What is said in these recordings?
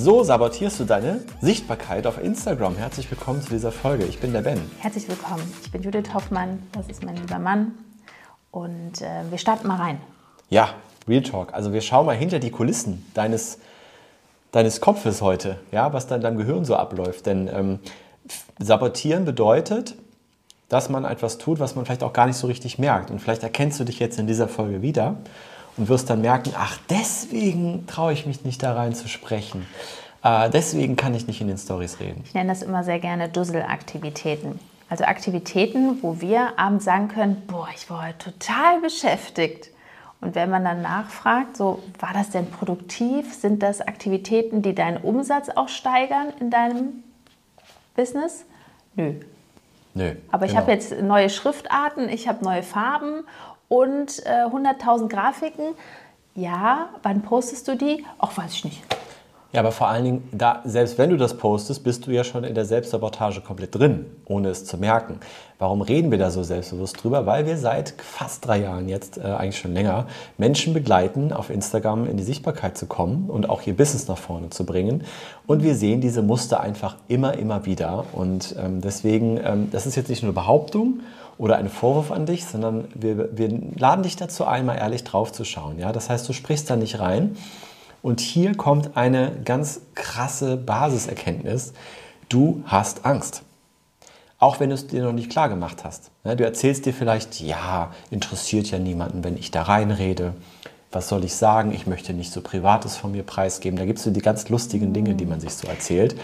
So sabotierst du deine Sichtbarkeit auf Instagram. Herzlich willkommen zu dieser Folge. Ich bin der Ben. Herzlich willkommen. Ich bin Judith Hoffmann. Das ist mein lieber Mann. Und äh, wir starten mal rein. Ja, Real Talk. Also wir schauen mal hinter die Kulissen deines, deines Kopfes heute, ja, was da in deinem Gehirn so abläuft. Denn ähm, sabotieren bedeutet, dass man etwas tut, was man vielleicht auch gar nicht so richtig merkt. Und vielleicht erkennst du dich jetzt in dieser Folge wieder und wirst dann merken, ach, deswegen traue ich mich nicht da rein zu sprechen. Äh, deswegen kann ich nicht in den Stories reden. Ich nenne das immer sehr gerne Dusselaktivitäten. Also Aktivitäten, wo wir abends sagen können, boah, ich war heute total beschäftigt. Und wenn man dann nachfragt, so, war das denn produktiv? Sind das Aktivitäten, die deinen Umsatz auch steigern in deinem Business? Nö. Nö. Aber ich genau. habe jetzt neue Schriftarten, ich habe neue Farben und äh, 100.000 Grafiken. Ja, wann postest du die? Auch weiß ich nicht. Ja, aber vor allen Dingen, da, selbst wenn du das postest, bist du ja schon in der Selbstsabotage komplett drin, ohne es zu merken. Warum reden wir da so selbstbewusst drüber? Weil wir seit fast drei Jahren jetzt, äh, eigentlich schon länger, Menschen begleiten, auf Instagram in die Sichtbarkeit zu kommen und auch ihr Business nach vorne zu bringen. Und wir sehen diese Muster einfach immer, immer wieder. Und ähm, deswegen, ähm, das ist jetzt nicht nur Behauptung oder ein Vorwurf an dich, sondern wir, wir laden dich dazu ein, mal ehrlich drauf zu schauen. Ja? Das heißt, du sprichst da nicht rein. Und hier kommt eine ganz krasse Basiserkenntnis. Du hast Angst. Auch wenn du es dir noch nicht klar gemacht hast. Du erzählst dir vielleicht, ja, interessiert ja niemanden, wenn ich da reinrede. Was soll ich sagen? Ich möchte nicht so Privates von mir preisgeben. Da gibt es so die ganz lustigen Dinge, die man sich so erzählt.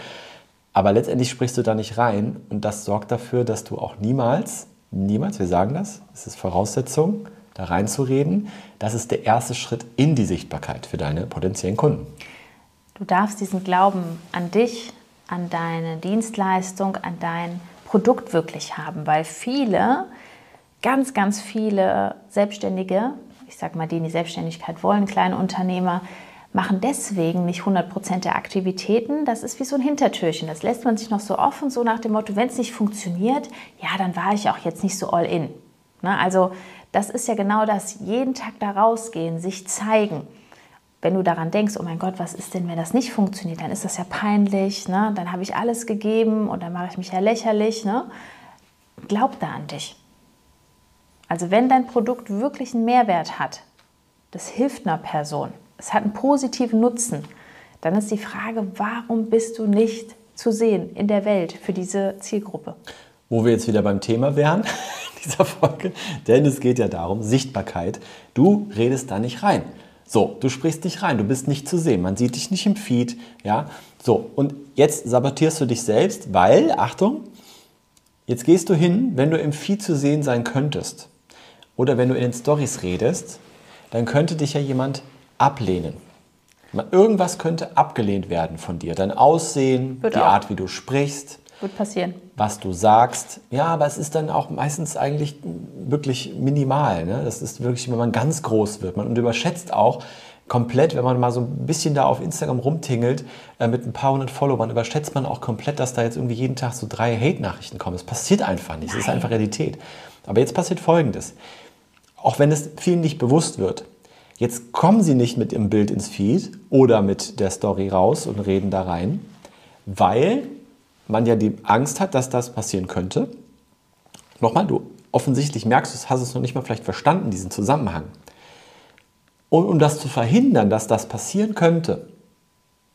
Aber letztendlich sprichst du da nicht rein und das sorgt dafür, dass du auch niemals niemals, wir sagen das, es ist Voraussetzung, da reinzureden. Das ist der erste Schritt in die Sichtbarkeit für deine potenziellen Kunden. Du darfst diesen Glauben an dich, an deine Dienstleistung, an dein Produkt wirklich haben, weil viele, ganz, ganz viele Selbstständige, ich sage mal, die in die Selbstständigkeit wollen, kleine Unternehmer, machen deswegen nicht 100% der Aktivitäten. Das ist wie so ein Hintertürchen. Das lässt man sich noch so offen, so nach dem Motto, wenn es nicht funktioniert, ja, dann war ich auch jetzt nicht so all in. Ne? Also das ist ja genau das, jeden Tag da rausgehen, sich zeigen. Wenn du daran denkst, oh mein Gott, was ist denn, wenn das nicht funktioniert, dann ist das ja peinlich, ne? dann habe ich alles gegeben und dann mache ich mich ja lächerlich. Ne? Glaub da an dich. Also wenn dein Produkt wirklich einen Mehrwert hat, das hilft einer Person, es hat einen positiven Nutzen, dann ist die Frage, warum bist du nicht zu sehen in der Welt für diese Zielgruppe? Wo wir jetzt wieder beim Thema wären, dieser Folge, denn es geht ja darum, Sichtbarkeit. Du redest da nicht rein. So, du sprichst nicht rein, du bist nicht zu sehen, man sieht dich nicht im Feed, ja. So, und jetzt sabotierst du dich selbst, weil, Achtung, jetzt gehst du hin, wenn du im Feed zu sehen sein könntest oder wenn du in den Stories redest, dann könnte dich ja jemand ablehnen. Irgendwas könnte abgelehnt werden von dir. Dein Aussehen, Wird die auch. Art, wie du sprichst. Wird passieren. Was du sagst. Ja, aber es ist dann auch meistens eigentlich wirklich minimal. Ne? Das ist wirklich, wenn man ganz groß wird. Man überschätzt auch komplett, wenn man mal so ein bisschen da auf Instagram rumtingelt äh, mit ein paar hundert Followern, überschätzt man auch komplett, dass da jetzt irgendwie jeden Tag so drei Hate-Nachrichten kommen. Das passiert einfach nicht. Das ist einfach Realität. Aber jetzt passiert Folgendes. Auch wenn es vielen nicht bewusst wird, Jetzt kommen sie nicht mit ihrem Bild ins Feed oder mit der Story raus und reden da rein, weil man ja die Angst hat, dass das passieren könnte. Nochmal, du offensichtlich merkst du, hast es noch nicht mal vielleicht verstanden, diesen Zusammenhang. Und um das zu verhindern, dass das passieren könnte,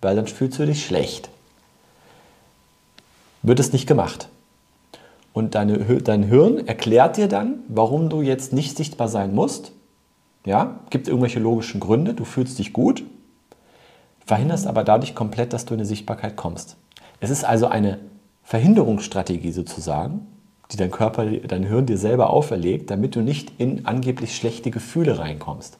weil dann fühlst du dich schlecht, wird es nicht gemacht. Und deine, dein Hirn erklärt dir dann, warum du jetzt nicht sichtbar sein musst ja, gibt irgendwelche logischen Gründe, du fühlst dich gut, verhinderst aber dadurch komplett, dass du in die Sichtbarkeit kommst. Es ist also eine Verhinderungsstrategie sozusagen, die dein Körper, dein Hirn dir selber auferlegt, damit du nicht in angeblich schlechte Gefühle reinkommst.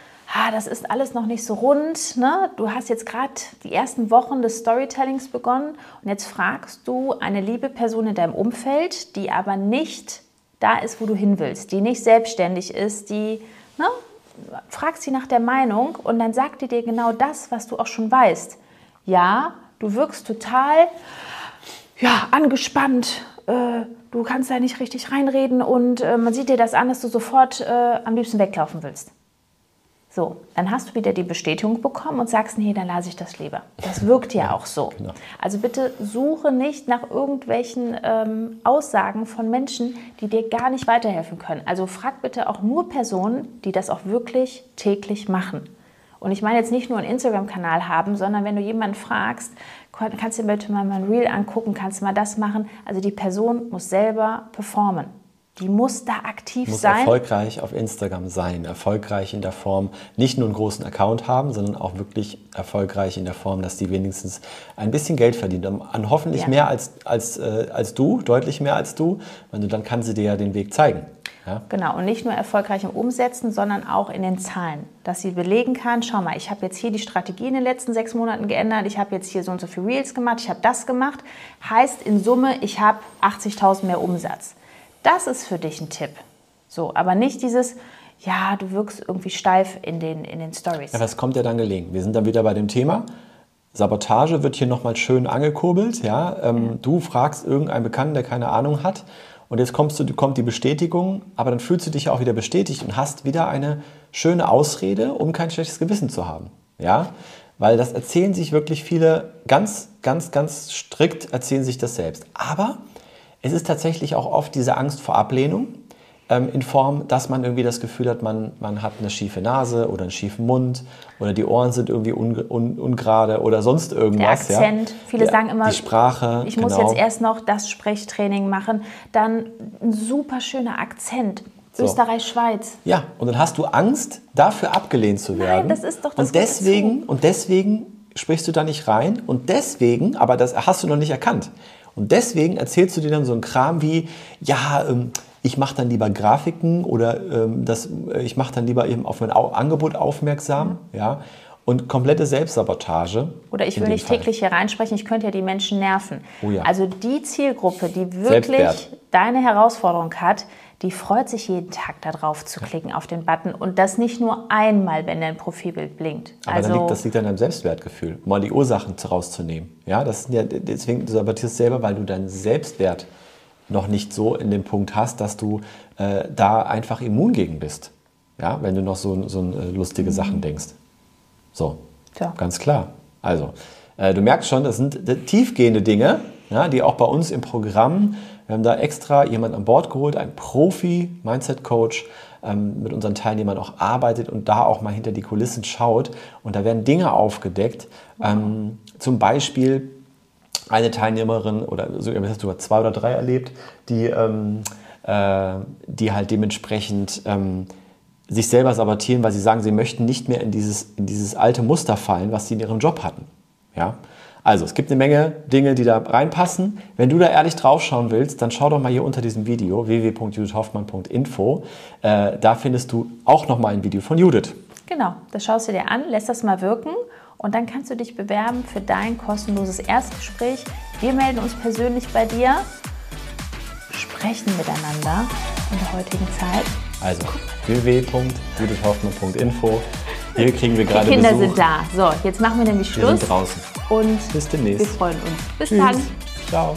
ah, das ist alles noch nicht so rund. Ne? Du hast jetzt gerade die ersten Wochen des Storytellings begonnen und jetzt fragst du eine liebe Person in deinem Umfeld, die aber nicht da ist, wo du hin willst, die nicht selbstständig ist, die, ne? fragst sie nach der Meinung und dann sagt die dir genau das, was du auch schon weißt. Ja, du wirkst total ja, angespannt, äh, du kannst da nicht richtig reinreden und äh, man sieht dir das an, dass du sofort äh, am liebsten weglaufen willst. So, dann hast du wieder die Bestätigung bekommen und sagst, nee, dann lasse ich das lieber. Das wirkt ja auch so. Genau. Also bitte suche nicht nach irgendwelchen ähm, Aussagen von Menschen, die dir gar nicht weiterhelfen können. Also frag bitte auch nur Personen, die das auch wirklich täglich machen. Und ich meine jetzt nicht nur einen Instagram-Kanal haben, sondern wenn du jemanden fragst, kannst du dir bitte mal ein Reel angucken, kannst du mal das machen. Also die Person muss selber performen. Die muss da aktiv muss sein. erfolgreich auf Instagram sein, erfolgreich in der Form, nicht nur einen großen Account haben, sondern auch wirklich erfolgreich in der Form, dass die wenigstens ein bisschen Geld verdient. An hoffentlich ja. mehr als, als, äh, als du, deutlich mehr als du, weil dann kann sie dir ja den Weg zeigen. Ja? Genau, und nicht nur erfolgreich im Umsetzen, sondern auch in den Zahlen, dass sie belegen kann, schau mal, ich habe jetzt hier die Strategie in den letzten sechs Monaten geändert, ich habe jetzt hier so und so viel Reels gemacht, ich habe das gemacht, heißt in Summe, ich habe 80.000 mehr Umsatz. Das ist für dich ein Tipp. So, aber nicht dieses, ja, du wirkst irgendwie steif in den, in den Stories. Ja, das kommt ja dann gelegen. Wir sind dann wieder bei dem Thema. Sabotage wird hier nochmal schön angekurbelt. Ja? Ähm, du fragst irgendeinen Bekannten, der keine Ahnung hat, und jetzt kommst du, kommt die Bestätigung, aber dann fühlst du dich ja auch wieder bestätigt und hast wieder eine schöne Ausrede, um kein schlechtes Gewissen zu haben. Ja? Weil das erzählen sich wirklich viele ganz, ganz, ganz strikt, erzählen sich das selbst. Aber es ist tatsächlich auch oft diese Angst vor Ablehnung ähm, in Form, dass man irgendwie das Gefühl hat, man, man hat eine schiefe Nase oder einen schiefen Mund oder die Ohren sind irgendwie un, un, ungerade oder sonst irgendwas. Der Akzent. Ja. Viele Der, sagen immer, die Sprache. Ich genau. muss jetzt erst noch das Sprechtraining machen. Dann ein super schöner Akzent. So. Österreich, Schweiz. Ja, und dann hast du Angst, dafür abgelehnt zu werden. Nein, das ist doch das und deswegen Und deswegen sprichst du da nicht rein und deswegen, aber das hast du noch nicht erkannt. Und deswegen erzählst du dir dann so einen Kram wie, ja, ähm, ich mache dann lieber Grafiken oder ähm, das, äh, ich mache dann lieber eben auf mein Au Angebot aufmerksam, mhm. ja, und komplette Selbstsabotage. Oder ich will nicht Fall. täglich hier reinsprechen, ich könnte ja die Menschen nerven. Oh ja. Also die Zielgruppe, die wirklich Selbstwert. deine Herausforderung hat, die freut sich jeden Tag darauf zu klicken auf den Button und das nicht nur einmal, wenn dein Profilbild blinkt. Aber also, liegt, das liegt an deinem Selbstwertgefühl, mal die Ursachen rauszunehmen. Ja, das ja, deswegen du sabotierst selber, weil du deinen Selbstwert noch nicht so in dem Punkt hast, dass du äh, da einfach immun gegen bist. Ja, wenn du noch so, so äh, lustige mhm. Sachen denkst. So, ja. ganz klar. Also, äh, du merkst schon, das sind tiefgehende Dinge, ja, die auch bei uns im Programm wir haben da extra jemanden an Bord geholt, einen Profi, Mindset-Coach, ähm, mit unseren Teilnehmern auch arbeitet und da auch mal hinter die Kulissen schaut. Und da werden Dinge aufgedeckt. Ähm, zum Beispiel eine Teilnehmerin oder so, hast du zwei oder drei erlebt, die, ähm, äh, die halt dementsprechend ähm, sich selber sabotieren, weil sie sagen, sie möchten nicht mehr in dieses, in dieses alte Muster fallen, was sie in ihrem Job hatten. Ja? Also, es gibt eine Menge Dinge, die da reinpassen. Wenn du da ehrlich draufschauen willst, dann schau doch mal hier unter diesem Video www.judithhoffmann.info. Äh, da findest du auch noch mal ein Video von Judith. Genau, das schaust du dir an, lässt das mal wirken und dann kannst du dich bewerben für dein kostenloses Erstgespräch. Wir melden uns persönlich bei dir, sprechen miteinander in der heutigen Zeit. Also www.judithhoffmann.info. Hier kriegen wir gerade Die Kinder Besuch. sind da. So, jetzt machen wir nämlich Schluss. Wir sind draußen. Und bis demnächst. Wir freuen uns. Bis Tschüss. dann. Ciao.